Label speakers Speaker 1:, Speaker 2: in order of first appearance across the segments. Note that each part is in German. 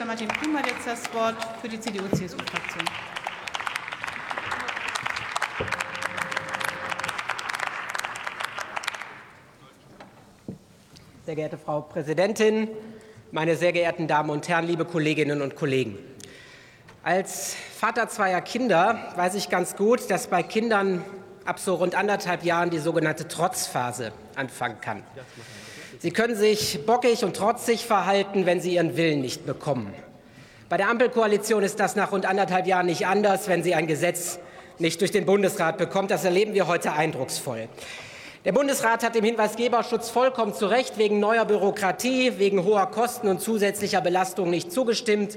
Speaker 1: Berichterstatter Martin Kuhn hat jetzt das Wort für die CDU-CSU-Fraktion.
Speaker 2: Sehr geehrte Frau Präsidentin, meine sehr geehrten Damen und Herren, liebe Kolleginnen und Kollegen! Als Vater zweier Kinder weiß ich ganz gut, dass bei Kindern ab so rund anderthalb Jahren die sogenannte Trotzphase anfangen kann. Sie können sich bockig und trotzig verhalten, wenn sie ihren Willen nicht bekommen. Bei der Ampelkoalition ist das nach rund anderthalb Jahren nicht anders, wenn sie ein Gesetz nicht durch den Bundesrat bekommt. Das erleben wir heute eindrucksvoll. Der Bundesrat hat dem Hinweisgeberschutz vollkommen zu Recht wegen neuer Bürokratie, wegen hoher Kosten und zusätzlicher Belastung nicht zugestimmt.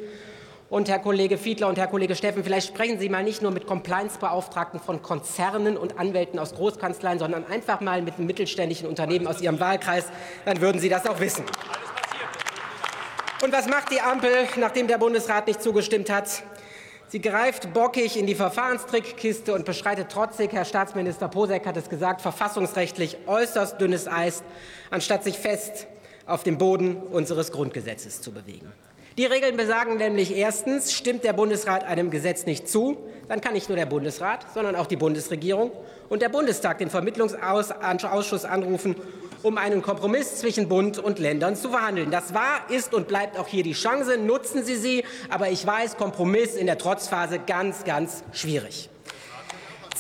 Speaker 2: Und Herr Kollege Fiedler und Herr Kollege Steffen, vielleicht sprechen Sie mal nicht nur mit Compliance-Beauftragten von Konzernen und Anwälten aus Großkanzleien, sondern einfach mal mit einem mittelständischen Unternehmen aus Ihrem Wahlkreis. Dann würden Sie das auch wissen. Und was macht die Ampel, nachdem der Bundesrat nicht zugestimmt hat? Sie greift bockig in die Verfahrenstrickkiste und beschreitet trotzig, Herr Staatsminister Posek hat es gesagt, verfassungsrechtlich äußerst dünnes Eis, anstatt sich fest auf dem Boden unseres Grundgesetzes zu bewegen. Die Regeln besagen nämlich erstens, stimmt der Bundesrat einem Gesetz nicht zu, dann kann nicht nur der Bundesrat, sondern auch die Bundesregierung und der Bundestag den Vermittlungsausschuss anrufen, um einen Kompromiss zwischen Bund und Ländern zu verhandeln. Das war, ist und bleibt auch hier die Chance. Nutzen Sie sie. Aber ich weiß, Kompromiss in der Trotzphase ganz, ganz schwierig.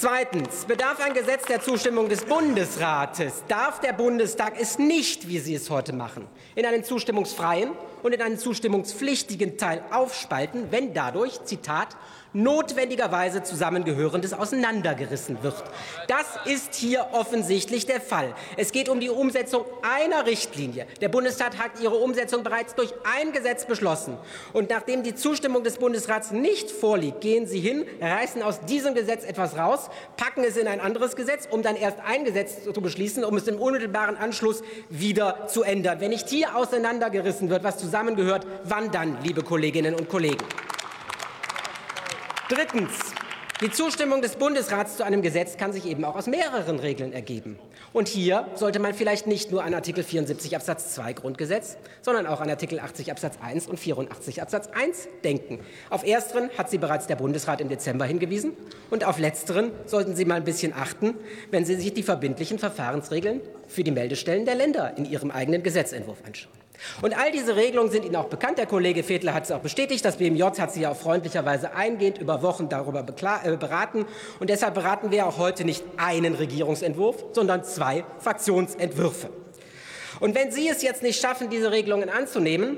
Speaker 2: Zweitens bedarf ein Gesetz der Zustimmung des Bundesrates, darf der Bundestag es nicht, wie Sie es heute machen, in einen zustimmungsfreien und in einen zustimmungspflichtigen Teil aufspalten, wenn dadurch, Zitat, notwendigerweise Zusammengehörendes auseinandergerissen wird. Das ist hier offensichtlich der Fall. Es geht um die Umsetzung einer Richtlinie. Der Bundestag hat ihre Umsetzung bereits durch ein Gesetz beschlossen. Und nachdem die Zustimmung des Bundesrats nicht vorliegt, gehen Sie hin, reißen aus diesem Gesetz etwas raus, packen es in ein anderes Gesetz, um dann erst ein Gesetz zu beschließen, um es im unmittelbaren Anschluss wieder zu ändern. Wenn nicht hier auseinandergerissen wird, was zusammengehört, wann dann, liebe Kolleginnen und Kollegen? Drittens. Die Zustimmung des Bundesrats zu einem Gesetz kann sich eben auch aus mehreren Regeln ergeben. Und hier sollte man vielleicht nicht nur an Artikel 74 Absatz 2 Grundgesetz, sondern auch an Artikel 80 Absatz 1 und 84 Absatz 1 denken. Auf ersteren hat Sie bereits der Bundesrat im Dezember hingewiesen und auf letzteren sollten Sie mal ein bisschen achten, wenn Sie sich die verbindlichen Verfahrensregeln für die Meldestellen der Länder in Ihrem eigenen Gesetzentwurf anschauen. Und all diese Regelungen sind Ihnen auch bekannt. Der Kollege Fedler hat es auch bestätigt. Das BMJ hat Sie ja auch freundlicherweise eingehend über Wochen darüber äh, beraten. Und deshalb beraten wir auch heute nicht einen Regierungsentwurf, sondern zwei Fraktionsentwürfe. Und wenn Sie es jetzt nicht schaffen, diese Regelungen anzunehmen,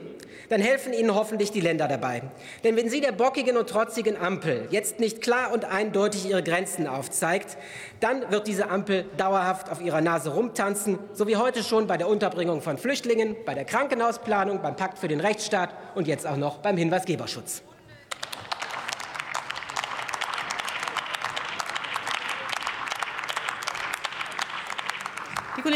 Speaker 2: dann helfen Ihnen hoffentlich die Länder dabei. Denn wenn Sie der bockigen und trotzigen Ampel jetzt nicht klar und eindeutig ihre Grenzen aufzeigt, dann wird diese Ampel dauerhaft auf ihrer Nase rumtanzen, so wie heute schon bei der Unterbringung von Flüchtlingen, bei der Krankenhausplanung, beim Pakt für den Rechtsstaat und jetzt auch noch beim Hinweisgeberschutz.